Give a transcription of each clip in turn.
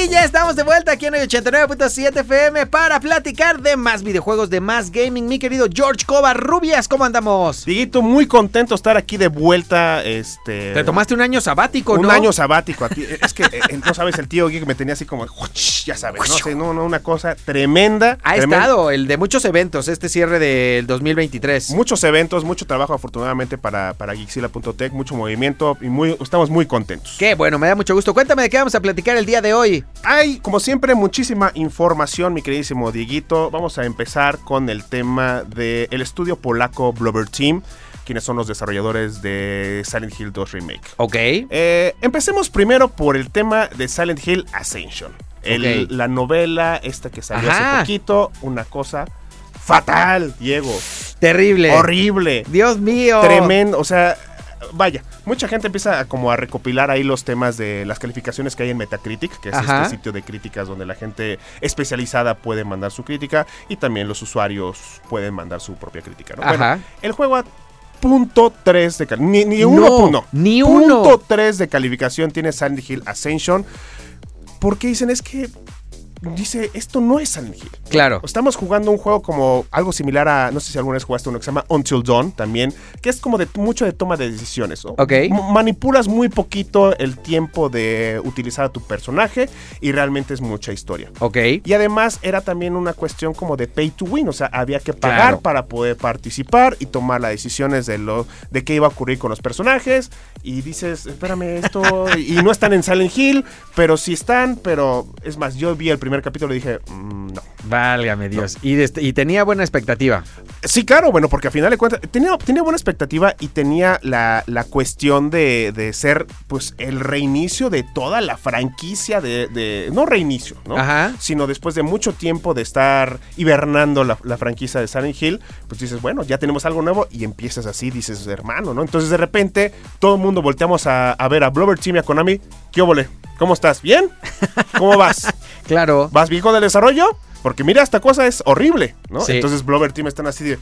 Y ya estamos de vuelta aquí en el 89.7 FM para platicar de más videojuegos, de más gaming. Mi querido George Rubias, ¿cómo andamos? Diguito, muy contento estar aquí de vuelta. Este, Te tomaste un año sabático, un ¿no? año sabático. a ti. Es que, eh, no sabes, el tío Geek me tenía así como, ya sabes, no sé, no, no, una cosa tremenda. Ha tremenda. estado el de muchos eventos, este cierre del 2023. Muchos eventos, mucho trabajo afortunadamente para, para Geekzilla.tech, mucho movimiento y muy, estamos muy contentos. Qué bueno, me da mucho gusto. Cuéntame de qué vamos a platicar el día de hoy. Hay, como siempre, muchísima información, mi queridísimo Dieguito. Vamos a empezar con el tema del estudio polaco Blubber Team, quienes son los desarrolladores de Silent Hill 2 Remake. Ok. Eh, empecemos primero por el tema de Silent Hill Ascension. El-. La novela esta que salió Ajá. hace poquito, una cosa fatal, Diego. Terrible. Horrible. Dios mío. Tremendo, o sea, vaya, mucha gente empieza a como a recopilar ahí los temas de las calificaciones que hay en Metacritic, que es Ajá. este sitio de críticas donde la gente especializada puede mandar su crítica y también los usuarios pueden mandar su propia crítica, ¿no? Bueno, el juego a punto 3 de ni, ni No, uno, no, ni uno. punto 3 de calificación tiene Silent Hill Ascension porque dicen es que dice esto no es Silent Hill Claro. Estamos jugando un juego como algo similar a, no sé si alguna vez jugaste uno que se llama Until Dawn también, que es como de mucho de toma de decisiones, ¿no? Ok. M- manipulas muy poquito el tiempo de utilizar a tu personaje y realmente es mucha historia. Ok. Y además era también una cuestión como de pay to win, o sea, había que pagar Claro. para poder participar y tomar las decisiones de lo de qué iba a ocurrir con los personajes y dices, espérame esto y no están en Silent Hill, pero sí están, pero es más, yo vi el primer capítulo y dije, "Mm, no. Válgame Dios. Y tenía buena expectativa. Sí, claro, bueno, porque al final de cuentas tenía, tenía buena expectativa y tenía la, la cuestión de, de ser pues el reinicio de toda la franquicia de, de- no reinicio, ¿no? Ajá. Sino después de mucho tiempo de estar hibernando la, la franquicia de Silent Hill, pues dices, bueno, ya tenemos algo nuevo y empiezas así, dices, hermano, ¿no? Entonces de repente todo el mundo volteamos a, a ver a Blubber Team y a Konami, ¿qué óvole? ¿Cómo estás? ¿Bien? ¿Cómo vas? Claro. ¿Vas bien con el desarrollo? Porque mira, esta cosa es horrible, ¿no? Sí. Entonces Blover Team están así de...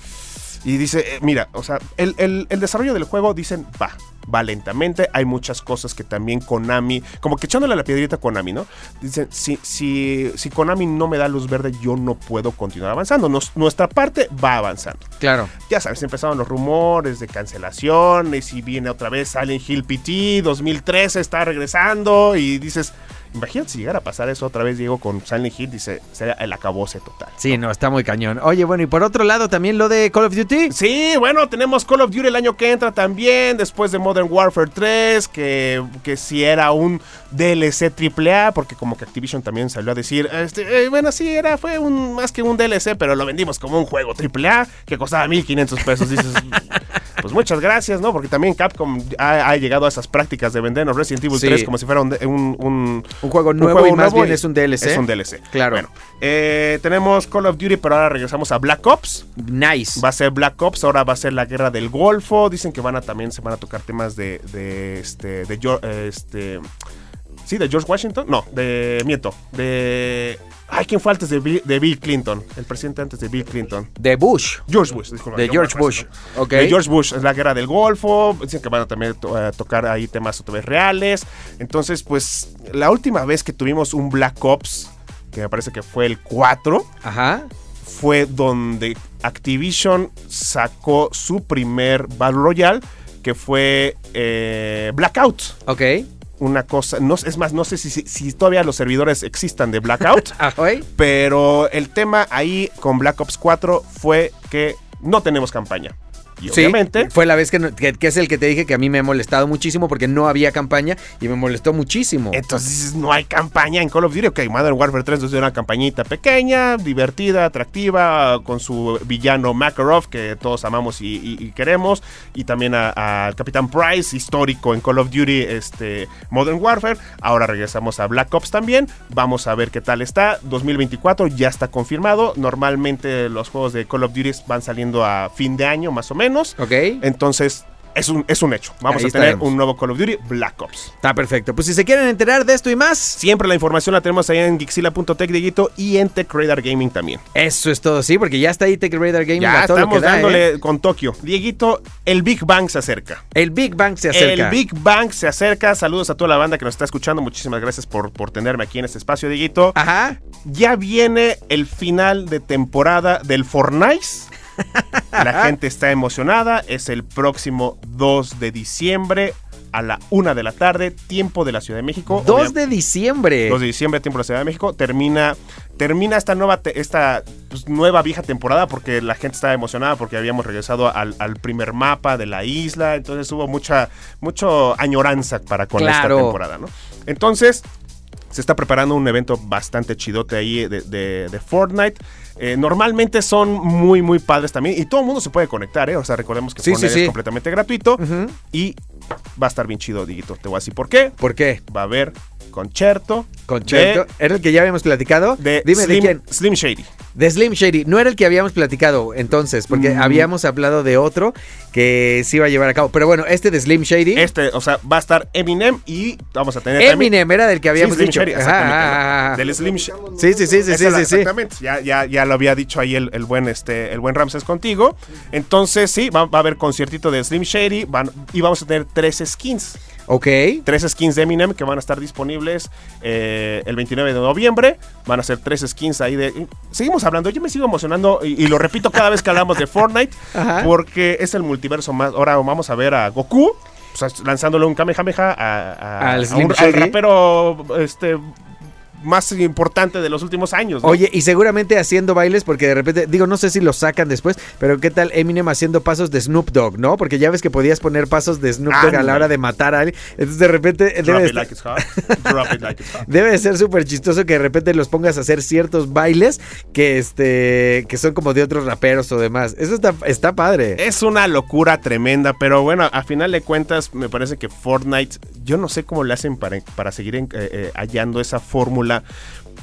Y dice, eh, mira, o sea, el, el- el desarrollo del juego dicen, va, va lentamente. Hay muchas cosas que también Konami, como que echándole la piedrita a Konami, ¿no? Dicen, si, si, si Konami no me da luz verde, yo no puedo continuar avanzando. Nos- nuestra parte va avanzando. Claro. Ya sabes, empezaron los rumores de cancelaciones y viene otra vez Silent Hill PT 2013 está regresando y dices, imagínate si llegara a pasar eso otra vez, Diego, con Silent Hill, dice, sería el acabose total. Sí, no, está muy cañón. Oye, bueno, y por otro lado también lo de Call of Duty. Sí, bueno, tenemos Call of Duty el año que entra también, después de Modern Warfare 3, que, que si era un DLC AAA, porque como que Activision también salió a decir, este, eh, bueno, sí, era, fue un, más que un DLC, pero lo vendimos como un juego AAA que costaba 1500 pesos. Dices, pues muchas gracias, ¿no? Porque también Capcom ha, ha llegado a esas prácticas de vendernos Resident Evil Sí. 3 como si fuera un, un, un- Un juego nuevo juego y más nuevo bien es un DLC. Es un DLC. Claro. Bueno, eh, tenemos Call of Duty, pero ahora regresamos a Black Ops. Nice. Va a ser Black Ops, ahora va a ser la guerra del Golfo. Dicen que van a también se van a tocar temas de, de este de este sí de George Washington, no, de miento, de ay, ¿quién fue antes de Bill, de Bill Clinton? El presidente antes de Bill Clinton. De Bush. George Bush, disculpa, De George Bush. ¿no? Ok. De George Bush, es la guerra del Golfo. Dicen que van a también to- a tocar ahí temas otra vez reales. Entonces, pues, la última vez que tuvimos un Black Ops, que me parece que fue el 4, Ajá. fue donde Activision sacó su primer Battle Royale, que fue eh, Blackout. Ok. Una cosa, no, es más, no sé si, si- todavía los servidores existan de Blackout, pero el tema ahí con Black Ops 4 fue que no tenemos campaña. Y Sí, obviamente fue la vez que, no- que- que es el que te dije que a mí me ha molestado muchísimo porque no había campaña y me molestó muchísimo. Entonces no hay campaña en Call of Duty. Ok, Modern Warfare 3 nos dio una campañita pequeña, divertida, atractiva, con su villano Makarov, que todos amamos y, y- y queremos. Y también al Capitán Price, histórico en Call of Duty este, Modern Warfare. Ahora regresamos a Black Ops también. Vamos a ver qué tal está. 2024 ya está confirmado. Normalmente los juegos de Call of Duty van saliendo a fin de año, más o menos. ¿Ok? Entonces, es un, es un hecho. Vamos Ahí a tener estaremos. un nuevo Call of Duty Black Ops. Está perfecto. Pues si se quieren enterar de esto y más, Siempre la información la tenemos ahí en Gixila.tech, Dieguito, y en Tech Radar Gaming también. eso es todo, sí, porque ya está ahí Tech Radar Gaming. Ya a todo lo estamos que da, dándole ¿eh? con Tokio. Dieguito, el Big Bang se acerca. El Big Bang se acerca. El Big Bang se acerca. Saludos a toda la banda que nos está escuchando. Muchísimas gracias por, por tenerme aquí en este espacio, Dieguito. Ajá. Ya viene el final de temporada del Fortnite. La gente está emocionada. Es el próximo 2 de diciembre a la 1 de la tarde, tiempo de la Ciudad de México. 2 Obvia- de diciembre. 2 de diciembre, tiempo de la Ciudad de México. Termina, termina esta nueva, esta pues, nueva vieja temporada porque la gente estaba emocionada porque habíamos regresado al, al primer mapa de la isla. Entonces hubo mucha mucho añoranza para con esta temporada, ¿no? Entonces, se está preparando un evento bastante chidote ahí de, de- de Fortnite. Eh, normalmente son muy, muy padres también. Y todo el mundo se puede conectar, ¿eh? O sea, recordemos que Sí, sí, sí. es completamente gratuito. Y va a estar bien chido, Diguito. Te voy a decir por qué. ¿Por qué? Va a haber concierto. Concierto. ¿Era el que ya habíamos platicado? De, Dime Slim, de quién. Slim Shady. De Slim Shady. No era el que habíamos platicado entonces, porque Mm. habíamos hablado de otro que se iba a llevar a cabo. Pero bueno, este de Slim Shady. Este, o sea, va a estar Eminem y vamos a tener también- Eminem era del que habíamos Sí, Slim dicho. Shady, exactamente. Del Slim Sh- Sí, sí, sí, sí, Esa sí, la- sí, sí. Exactamente. Ya, ya, ya lo había dicho ahí el, el buen este el buen Ramses contigo. Entonces, sí, va, va a haber conciertito de Slim Shady van- y vamos a tener tres skins. Ok. Tres skins de Eminem que van a estar disponibles eh, el 29 de noviembre. Van a ser tres skins ahí de... Seguimos hablando, yo me sigo emocionando y, y lo repito cada vez que hablamos de Fortnite Ajá. porque es el multiverso más... Ahora vamos a ver a Goku. o sea, lanzándole un Kamehameha a, a- un- al rapero este, más importante de los últimos años. ¿no? Oye, y seguramente haciendo bailes, porque de repente, digo, no sé si lo sacan después, pero ¿qué tal Eminem haciendo pasos de Snoop Dogg, no? Porque ya ves que podías poner pasos de Snoop Dogg a la hora de matar a alguien. Entonces de repente Drop debe, it like it's hot. Drop it like it's hot. debe de ser súper chistoso que de repente los pongas a hacer ciertos bailes que este que son como de otros raperos o demás. Eso está, está padre. Es una locura tremenda, pero bueno, a final de cuentas me parece que Fortnite, yo no sé cómo le hacen para, para seguir eh, eh, hallando esa fórmula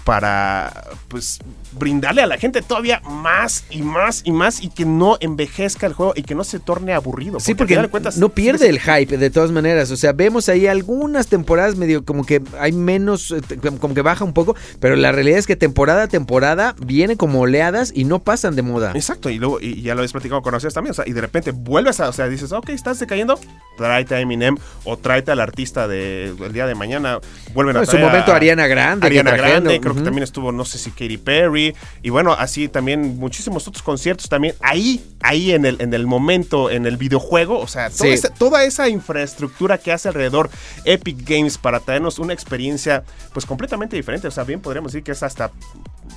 para pues brindarle a la gente todavía más y más y más y que no envejezca el juego y que no se torne aburrido. Sí, porque de cuentas, no pierde el hype de todas maneras. O sea, vemos ahí algunas temporadas medio como que hay menos, eh, como que baja un poco, pero la realidad es que temporada a temporada viene como oleadas y no pasan de moda. Exacto, y luego, y ya lo habéis platicado con ustedes también, o sea, y de repente vuelves a, o sea, dices, ok, estás decayendo, tráete a Eminem o tráete al artista del día de mañana, vuelven No, a en su momento a- Ariana Grande, Ariana Grande, creo que también estuvo, no sé si Katy Perry, y bueno, así también muchísimos otros conciertos también, ahí, ahí en el, en el momento, en el videojuego, o sea, toda, Sí. esa, toda esa infraestructura que hace alrededor Epic Games para traernos una experiencia, pues completamente diferente, o sea, bien podríamos decir que es hasta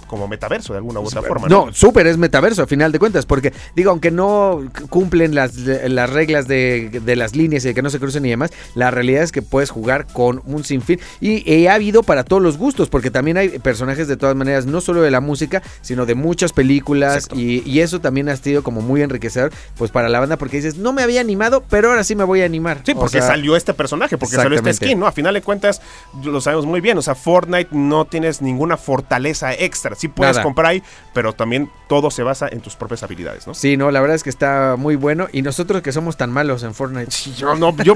como metaverso de alguna u otra forma. No, súper es metaverso a final de cuentas, porque digo, aunque no cumplen las, las reglas de, de las líneas y de que no se crucen y demás, la realidad es que puedes jugar con un sinfín. Y, y ha habido para todos los gustos, porque también hay personajes de todas maneras, no solo de la música, sino de muchas películas, y, y eso también ha sido como muy enriquecedor, pues para la banda, porque dices, no me había animado, pero ahora sí me voy a animar. Sí, O porque sea, salió este personaje, porque salió este skin, ¿no? A final de cuentas, lo sabemos muy bien. O sea, Fortnite no tienes ninguna fortaleza extra. Sí puedes Nada. comprar ahí, pero también todo se basa en tus propias habilidades, ¿no? Sí, no, la verdad es que está muy bueno, y nosotros que somos tan malos en Fortnite. Sí, yo no, yo,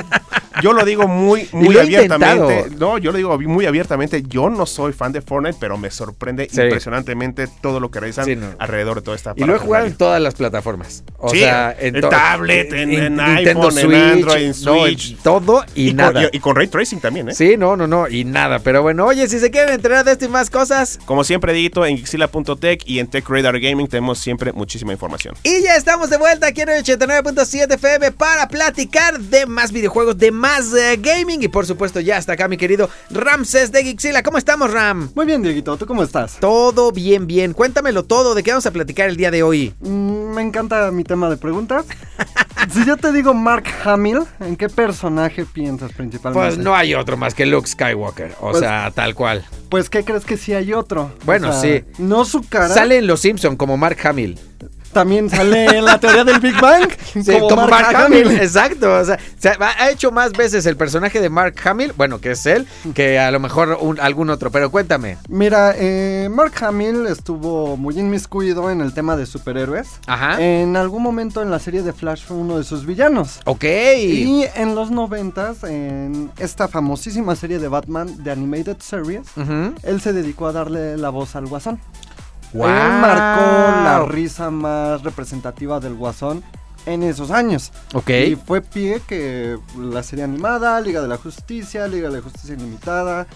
yo lo digo muy, muy abiertamente. intentado. No, yo lo digo muy abiertamente. Yo no soy fan de Fortnite, pero me sorprende Sí. impresionantemente todo lo que realizan Sí, no. alrededor de toda esta Y lo he jugado en todas las plataformas. O Sí, sea, en, en tablet, en- en Nintendo iPhone, en Android, en no, Switch. todo y, Y, con, nada. y- y con Ray Tracing también, ¿eh? Sí, no, no, no, y nada. Pero bueno, oye, si se quieren enterar de esto y más cosas. Como siempre, En Gixila.tech y en Tech Radar Gaming tenemos siempre muchísima información. Y ya estamos de vuelta aquí en el 89.7 FM para platicar de más videojuegos, de más eh, gaming. Y por supuesto, ya está acá mi querido Ramses de Gixila. ¿Cómo estamos, Ram? Muy bien, Dieguito, ¿tú cómo estás? Todo bien, bien. Cuéntamelo todo. ¿De qué vamos a platicar el día de hoy? Mm, me encanta mi tema de preguntas. si yo te digo Mark Hamill, ¿en qué personaje piensas principalmente? Pues no hay otro más que Luke Skywalker. O Pues- sea, tal cual. Pues, ¿qué crees que sí hay otro? Bueno, sí. No su cara. Sale en Los Simpson como Mark Hamill. También sale en la teoría del Big Bang. Sí, como, Mark, Hamill. Exacto. O sea, se ha, hecho más veces el personaje de Mark Hamill, bueno, que es él, que a lo mejor un- algún otro. Pero cuéntame. Mira, eh, Mark Hamill estuvo muy inmiscuido en el tema de superhéroes. Ajá. En algún momento en la serie de Flash fue uno de sus villanos. Ok. Y en los noventas, en esta famosísima serie de Batman, de Animated Series, él se dedicó a darle la voz al Guasón. Wow. Él marcó la risa más representativa del Guasón en esos años. Ok. Y fue pie que la serie animada, Liga de la Justicia, Liga de la Justicia Ilimitada,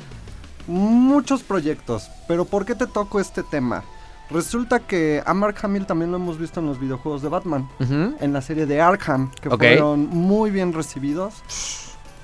muchos proyectos. Pero ¿por qué te toco este tema? Resulta que a Mark Hamill también lo hemos visto en los videojuegos de Batman, en la serie de Arkham, que fueron muy bien recibidos.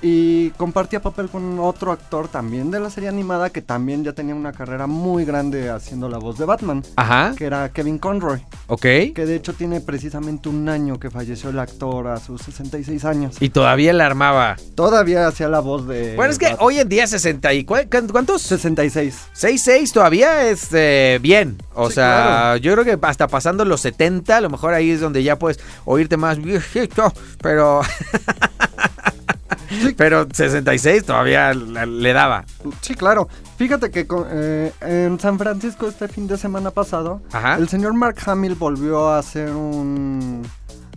Y compartía papel con otro actor también de la serie animada que también ya tenía una carrera muy grande haciendo la voz de Batman, Ajá. que era Kevin Conroy, Ok. que de hecho tiene precisamente un año que falleció el actor a sus 66 años. Y todavía la armaba. Todavía hacía la voz de. Bueno, es que Batman. hoy en día 60 y... ¿cu- ¿Cuántos? 66. 6-6 todavía es eh, bien. O Sí, sea, claro. yo creo que hasta pasando los 70, a lo mejor ahí es donde ya puedes oírte más viejito, pero... pero 66 todavía le, daba. Sí, claro. Fíjate que con- eh, en San Francisco este fin de semana pasado, Ajá. el señor Mark Hamill volvió a hacer un.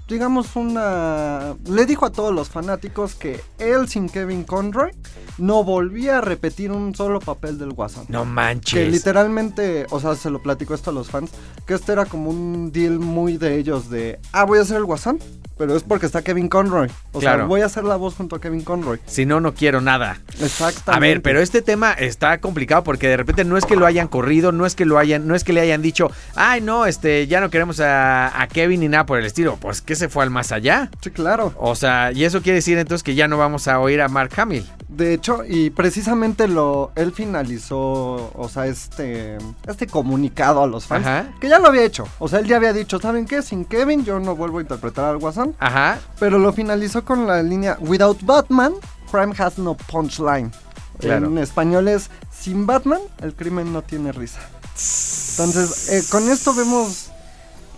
Digamos una... Le dijo a todos los fanáticos que él sin Kevin Conroy no volvía a repetir un solo papel del Guasón. No Que manches. literalmente, o sea, se lo platicó esto a los fans, que este era como un deal muy de ellos de, ah, voy a hacer el Guasón, pero es porque está Kevin Conroy. O sea, voy a hacer la voz junto a Kevin Conroy. Si no, no quiero nada. Exactamente. A ver, pero este tema está complicado porque de repente no es que lo hayan corrido, no es que lo hayan, no es que le hayan dicho, ay no, este, ya no queremos a, a Kevin ni nada por el estilo. Pues que se fue al más allá. Sí, claro. O sea, y eso quiere decir entonces que ya no vamos a oír a Mark Hamill. De hecho, y precisamente lo, él finalizó, o sea, este, este comunicado a los fans, Ajá. que ya lo había hecho. O sea, él ya había dicho, ¿saben qué? Sin Kevin yo no vuelvo a interpretar al Guasón. Ajá. Pero lo finalizó con la línea Without Batman, crime has no punchline. Claro. En español es Sin Batman, el crimen no tiene risa. Entonces, eh, con esto vemos,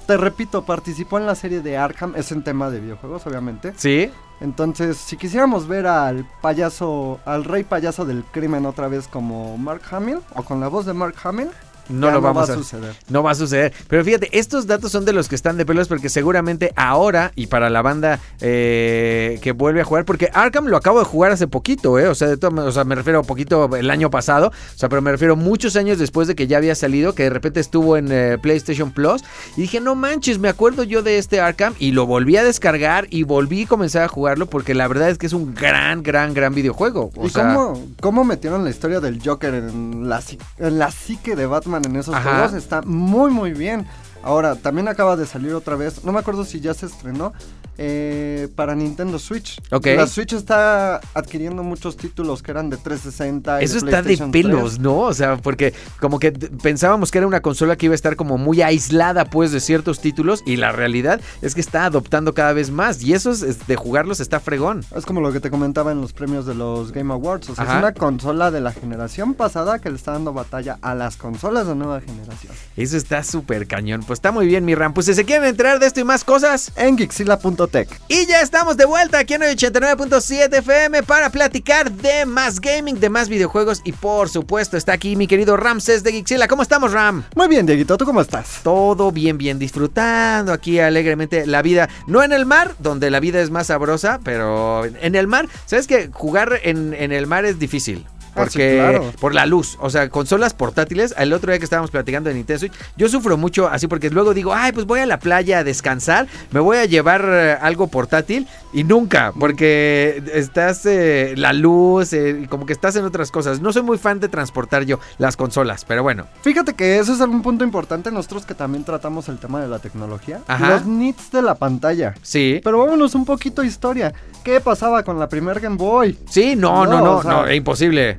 te repito, participó en la serie de Arkham, es un tema de videojuegos, obviamente. Sí. Entonces, si quisiéramos ver al payaso, al rey payaso del crimen otra vez como Mark Hamill, o con la voz de Mark Hamill, No ya lo vamos va a a suceder. No va a suceder. Pero fíjate, estos datos son de los que están de pelos porque seguramente ahora y para la banda eh, que vuelve a jugar, porque Arkham lo acabo de jugar hace poquito, ¿eh? O sea, de todo- o sea, me refiero a poquito el año pasado, o sea, pero me refiero muchos años después de que ya había salido, que de repente estuvo en eh, PlayStation Plus y dije, no manches, me acuerdo yo de este Arkham y lo volví a descargar y volví a comenzar a jugarlo porque la verdad es que es un gran, gran, gran videojuego. O ¿Y sea, cómo, cómo metieron la historia del Joker en la, en la psique de Batman en esos Ajá. juegos? Está muy, muy bien. Ahora, también acaba de salir otra vez, no me acuerdo si ya se estrenó, eh, para Nintendo Switch. Ok. La Switch está adquiriendo muchos títulos que eran de 360 y Eso de está de pelos, 3. ¿no? O sea, porque como que pensábamos que era una consola que iba a estar como muy aislada pues de ciertos títulos y la realidad es que está adoptando cada vez más y eso es, es de jugarlos está fregón. Es como lo que te comentaba en los premios de los Game Awards. O sea, Ajá. es una consola de la generación pasada que le está dando batalla a las consolas de nueva generación. Eso está súper cañón. Pues está muy bien, mi Ram. Pues si se quieren enterar de esto y más cosas. En Gixila.tech. Y ya estamos de vuelta aquí en el 89.7 FM para platicar de más gaming, de más videojuegos y por supuesto está aquí mi querido Ramses de Gixila. ¿Cómo estamos, Ram? Muy bien, Dieguito, ¿tú cómo estás? todo bien, bien disfrutando aquí alegremente la vida. No en el mar, donde la vida es más sabrosa, pero en el mar, ¿sabes que Jugar en, en el mar es difícil. Ah, sí, Porque claro. por la luz, o sea, consolas portátiles, el otro día que estábamos platicando de Nintendo Switch, yo sufro mucho así porque luego digo, ay, pues voy a la playa a descansar, me voy a llevar eh, algo portátil y nunca, porque estás eh, la luz, eh, como que estás en otras cosas. No soy muy fan de transportar yo las consolas, pero bueno. Fíjate que eso es algún punto importante nosotros que también tratamos el tema de la tecnología. Ajá. Los nits de la pantalla. Sí. Pero vámonos un poquito a historia. ¿Qué pasaba con la primer Game Boy? Sí, no, no, No, no, o sea- no, es imposible.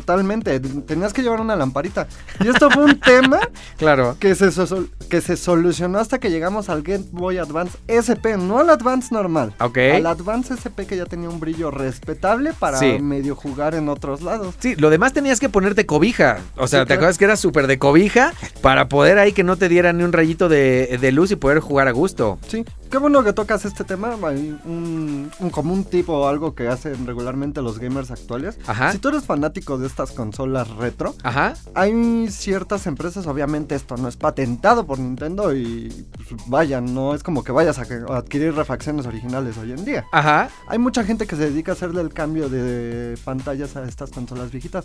totalmente. Tenías que llevar una lamparita. Y esto fue un tema Claro. que se, so- que se solucionó hasta que llegamos al Game Boy Advance SP, no al Advance normal. Ok. Al Advance SP que ya tenía un brillo respetable para Sí. medio jugar en otros lados. Sí, lo demás tenías que ponerte cobija. O sea, Sí, ¿te claro. acuerdas que era súper de cobija? Para poder ahí que no te diera ni un rayito de, de luz y poder jugar a gusto. Sí, qué bueno que tocas este tema. Hay un, un común tipo o algo que hacen regularmente los gamers actuales. Ajá. Si tú eres fanático de estas consolas retro, Ajá. hay ciertas empresas, obviamente esto no es patentado por Nintendo y pues, vaya, no es como que vayas a, adquirir refacciones originales hoy en día. Ajá. Hay mucha gente que se dedica a hacerle el cambio de pantallas a estas consolas viejitas.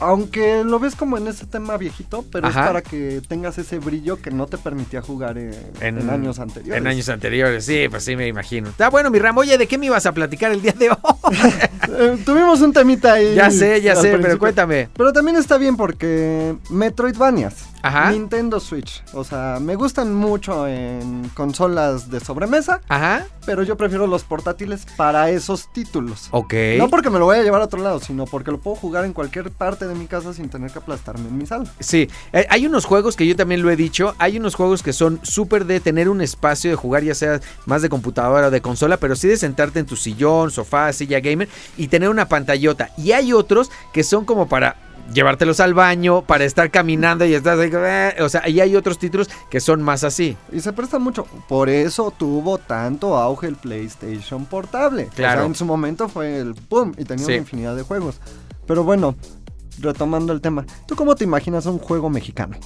Aunque lo ves como en ese tema viejito, pero Ajá. es para que tengas ese brillo que no te permitía jugar en, en años anteriores. En años anteriores, sí, pues sí me imagino. Está bueno, mi Ram. Oye, ¿de qué me ibas a platicar el día de hoy? Eh, tuvimos un temita ahí. ya sé, ya sé, pero cuéntame. Pero también está bien porque Metroidvanias, Ajá. Nintendo Switch, o sea, me gustan mucho en consolas de sobremesa, Ajá. pero yo prefiero los portátiles para esos títulos. Ok. No porque me lo voy a llevar a otro lado, sino porque lo puedo jugar en cualquier parte de mi casa sin tener que aplastarme en mi sala. Sí, eh, hay unos juegos que yo también lo he dicho, hay unos juegos que son súper de tener un espacio de jugar, ya sea más de computadora o de consola, pero sí de sentarte en tu sillón, sofá, silla gamer y tener una pantallota. Y hay otros que son como para llevártelos al baño, para estar caminando y estás ahí, eh, o sea, y hay otros títulos que son más así. Y se presta mucho. Por eso tuvo tanto auge el PlayStation portable. Claro. O sea, en su momento fue el boom y tenía Sí. una infinidad de juegos. Pero bueno, retomando el tema. ¿Tú cómo te imaginas un juego mexicano?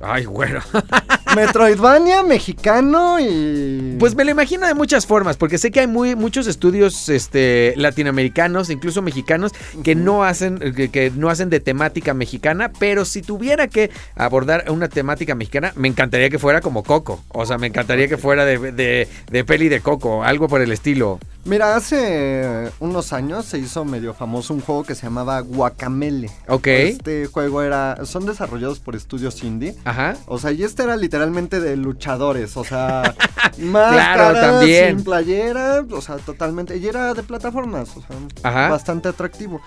Ay, bueno. Metroidvania mexicano y... Pues me lo imagino de muchas formas, porque sé que hay muy, muchos estudios este, latinoamericanos, incluso mexicanos, que no hacen, que, que no hacen de temática mexicana, pero si tuviera que abordar una temática mexicana, me encantaría que fuera como Coco. O sea, me encantaría que fuera de, de, de peli de Coco, algo por el estilo. Mira, hace unos años se hizo medio famoso un juego que se llamaba Guacamele. Ok. Este juego era... Son desarrollados por estudios indie. Ajá. O sea, y este era literalmente de luchadores, o sea, máscaras, también. sin playera, o sea, totalmente, y era de plataformas, o sea, Ajá. bastante atractivo.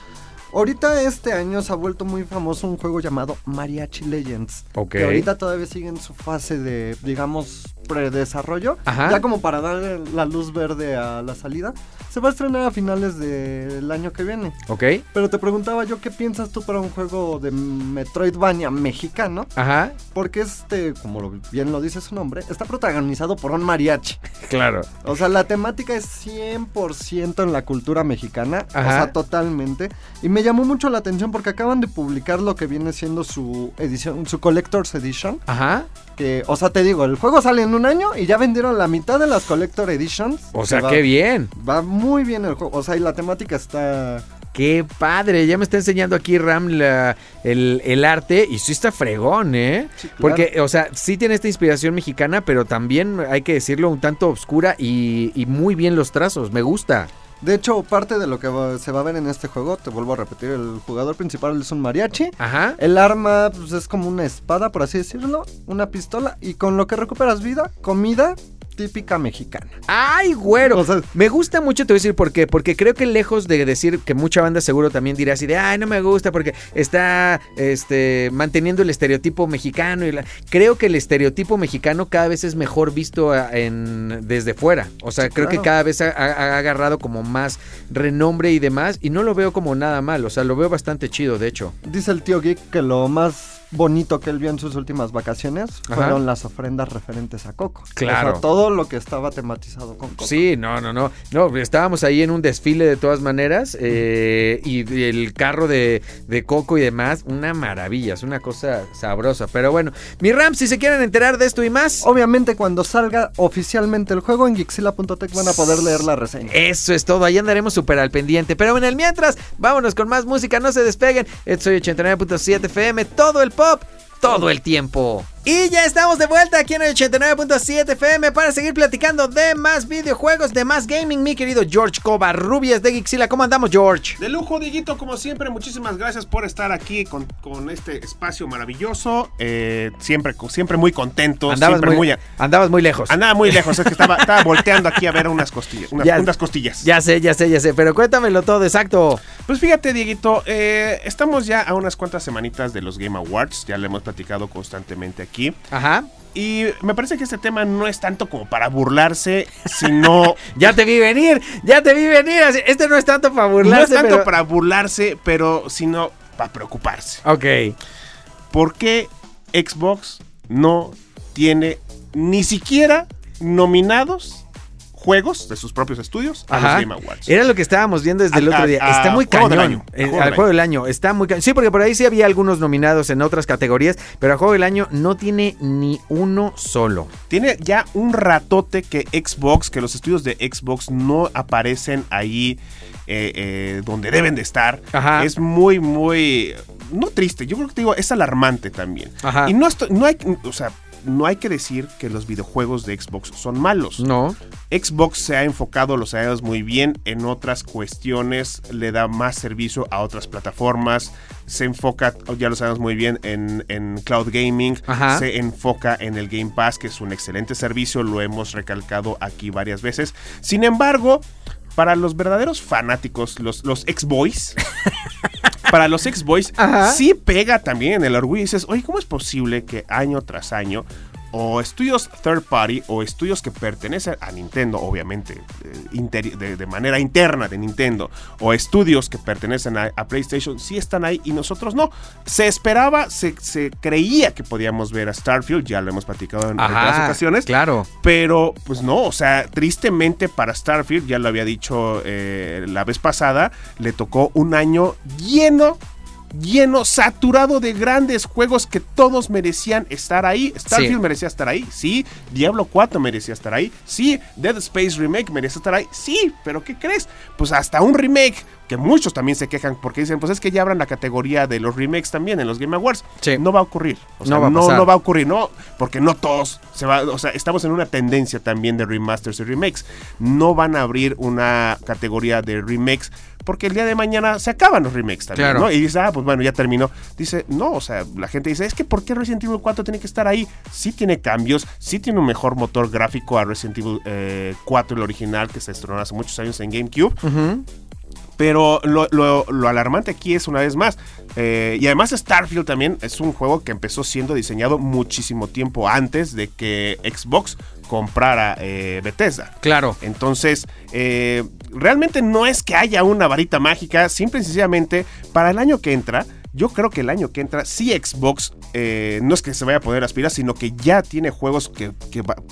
Ahorita este año se ha vuelto muy famoso un juego llamado Mariachi Legends. Ok. Que ahorita todavía sigue en su fase de, digamos, predesarrollo. Ajá. Ya como para dar la luz verde a la salida. Se va a estrenar a finales del año que viene. Ok. Pero te preguntaba yo, ¿qué piensas tú para un juego de Metroidvania mexicano? Ajá. Porque este, como bien lo dice su nombre, está protagonizado por un mariachi. Claro. O sea, la temática es 100% en la cultura mexicana. O Ajá. sea, totalmente. Y me llamó mucho la atención porque acaban de publicar lo que viene siendo su edición, su Collector's Edition. Ajá. Que, o sea, te digo, el juego sale en un año y ya vendieron la mitad de las Collector Editions. O sea, va- qué bien. Va muy bien el juego. O sea, y la temática está... Qué padre, ya me está enseñando aquí Ram la- el, el arte y sí está fregón, ¿eh? Sí, claro. Porque, o sea, sí tiene esta inspiración mexicana, pero también hay que decirlo un tanto oscura y, y muy bien los trazos, me gusta. De hecho, parte de lo que va- se va a ver en este juego, te vuelvo a repetir, el jugador principal es un mariachi. Ajá. El arma pues, es como una espada, por así decirlo, una pistola y con lo que recuperas vida, comida típica mexicana. ¡Ay, güero! O sea- me gusta mucho, te voy a decir por qué. Porque creo que lejos de decir que mucha banda seguro también dirá así de, ay, no me gusta porque está este, manteniendo el estereotipo mexicano. Y la... Creo que el estereotipo mexicano cada vez es mejor visto en, desde fuera. O sea, creo que cada vez ha, ha- ha agarrado como más renombre y demás. Y no lo veo como nada mal. O sea, lo veo bastante chido, de hecho. Dice el tío Geek que lo más bonito que él vio en sus últimas vacaciones Ajá. fueron las ofrendas referentes a Coco. Claro. O sea, todo lo que estaba tematizado con Coco. Sí, no, no, no. No, estábamos ahí en un desfile de todas maneras. eh, y el carro de, de Coco y demás, una maravilla, es una cosa sabrosa. Pero bueno, mi Ram, si se quieren enterar de esto y más. Obviamente cuando salga oficialmente el juego en Gixila.tech van a poder leer la reseña. Eso es todo, ahí andaremos súper al pendiente. Pero en el mientras, vámonos con más música, no se despeguen. Soy 89.7 FM, todo el pop todo el tiempo. Y ya estamos de vuelta aquí en el 89.7 FM para seguir platicando de más videojuegos, de más gaming, mi querido George Covarrubias de Gixila. ¿Cómo andamos, George? De lujo, Dieguito, como siempre, muchísimas gracias por estar aquí con, con este espacio maravilloso. Eh, siempre, siempre muy contento. Andabas siempre muy, andabas muy lejos. Andaba muy lejos, es que estaba, estaba volteando aquí a ver unas costillas. Unas, Ya- unas costillas. Ya sé, ya sé, ya sé, pero cuéntamelo todo exacto. Pues fíjate, Dieguito, eh, estamos ya a unas cuantas semanitas de los Game Awards. Ya lo hemos platicado constantemente aquí. Ajá. Y me parece que este tema no es tanto como para burlarse, sino Ya te vi venir, ya te vi venir. Este no es tanto para no burlarse, es tanto pero- para burlarse, pero sino para preocuparse. Ok. ¿Por qué Xbox no tiene ni siquiera nominados juegos de sus propios estudios a Ajá. los Game Awards? Era lo que estábamos viendo desde el otro día. a- Está muy juego cañón. del año, Eh, juego al del juego del año. Está muy cañón. Sí, porque por ahí sí había algunos nominados en otras categorías, pero a juego del año no tiene ni uno solo. Tiene ya un ratote que Xbox, que los estudios de Xbox no aparecen ahí eh, eh, donde deben de estar. Ajá. Es muy, muy... No triste, yo creo que te digo, es alarmante también. Ajá. Y no, estoy- no hay... O sea, no hay que decir que los videojuegos de Xbox son malos. No. Xbox se ha enfocado, lo sabemos muy bien, en otras cuestiones, le da más servicio a otras plataformas, se enfoca, ya lo sabemos muy bien, en, en cloud gaming, Ajá. se enfoca en el Game Pass, que es un excelente servicio, lo hemos recalcado aquí varias veces. Sin embargo, para los verdaderos fanáticos, los, los ex-boys, para los ex-boys, Ajá. sí pega también el orgullo y dices, oye, ¿cómo es posible que año tras año o estudios third party o estudios que pertenecen a Nintendo, obviamente, eh, de, de manera interna de Nintendo, o estudios que pertenecen a, a PlayStation, sí están ahí y nosotros no. Se esperaba, se, se creía que podíamos ver a Starfield, ya lo hemos platicado en otras ocasiones. Claro. Pero, pues no, o sea, tristemente para Starfield, ya lo había dicho eh, la vez pasada, le tocó un año lleno, lleno, saturado de grandes juegos que todos merecían estar ahí. Starfield Sí. merecía estar ahí, sí. Diablo 4 merecía estar ahí, sí. Dead Space Remake merecía estar ahí, sí. Pero ¿qué crees? Pues hasta un remake, que muchos también se quejan porque dicen, pues es que ya abran la categoría de los remakes también en los Game Awards. Sí. No va a ocurrir. O sea, No va a no va a ocurrir, no, porque no todos se va, o sea, estamos en una tendencia también de remasters y remakes. No van a abrir una categoría de remakes porque el día de mañana se acaban los remakes también, Claro. ¿no? Y dice, ah, pues bueno, ya terminó. Dice, no, o sea, la gente dice, es que ¿por qué Resident Evil 4 tiene que estar ahí? Sí tiene cambios, sí tiene un mejor motor gráfico a Resident Evil eh, 4, el original, que se estrenó hace muchos años en GameCube. Ujú. Pero lo, lo- lo alarmante aquí es una vez más. eh, y además Starfield también es un juego que empezó siendo diseñado muchísimo tiempo antes de que Xbox comprara eh, Bethesda. Claro. Entonces, eh, realmente no es que haya una varita mágica, simple y sencillamente, para el año que entra, yo creo que el año que entra, sí Xbox, eh, no es que se vaya a poder aspirar, sino que ya tiene juegos que,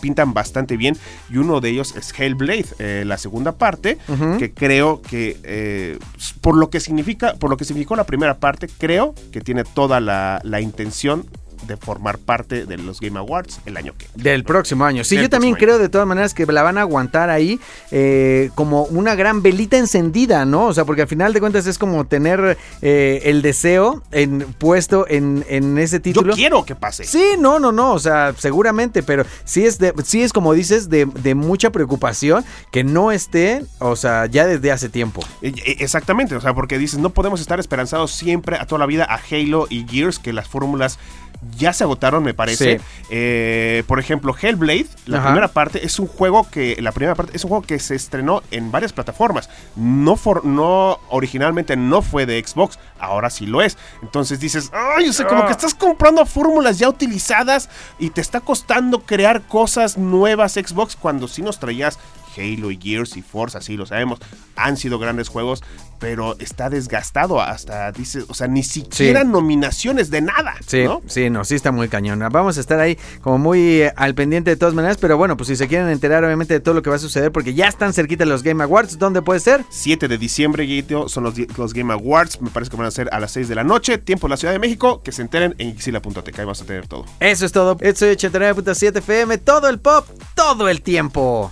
pintan bastante bien, y uno de ellos es Hellblade, eh, la segunda parte, que creo que, eh, por lo que significa, por lo que significó la primera parte, creo que tiene toda la, la intención de formar parte de los Game Awards el año que. Del próximo año. Sí, Del yo también año. creo de todas maneras que la van a aguantar ahí eh, como una gran velita encendida, ¿no? O sea, porque al final de cuentas es como tener eh, el deseo en, puesto en, en ese Yo título. quiero que pase. Sí, no, no, no, o sea, seguramente, pero sí es, de, sí es como dices, de, de mucha preocupación que no esté, o sea, ya desde hace tiempo. E- e- Exactamente, o sea, porque dices, no podemos estar esperanzados siempre a toda la vida a Halo y Gears, que las fórmulas ya se agotaron, me parece. Sí. Eh, por ejemplo, Hellblade, la Ajá. primera parte, es un juego que, la primera parte, es un juego que se estrenó en varias plataformas. No, for- no, originalmente no fue de Xbox, ahora sí lo es. Entonces dices, ay, o sea, como que estás comprando fórmulas ya utilizadas y te está costando crear cosas nuevas Xbox cuando sí nos traías Halo y Gears y Forza, sí lo sabemos, han sido grandes juegos, pero está desgastado hasta, dice, o sea, ni siquiera Sí. nominaciones de nada, Sí, ¿no? sí, no, sí está muy cañón. Vamos a estar ahí como muy eh, al pendiente de todas maneras, pero bueno, pues si se quieren enterar obviamente de todo lo que va a suceder, porque ya están cerquita los Game Awards, ¿dónde puede ser? 7 de diciembre, Guito, son los, los Game Awards, me parece que van a ser a las 6 de la noche, tiempo en la Ciudad de México, que se enteren en Xila.tk, ahí vas a tener todo. Eso es todo. Esto es 89.7 FM, todo el pop, todo el tiempo.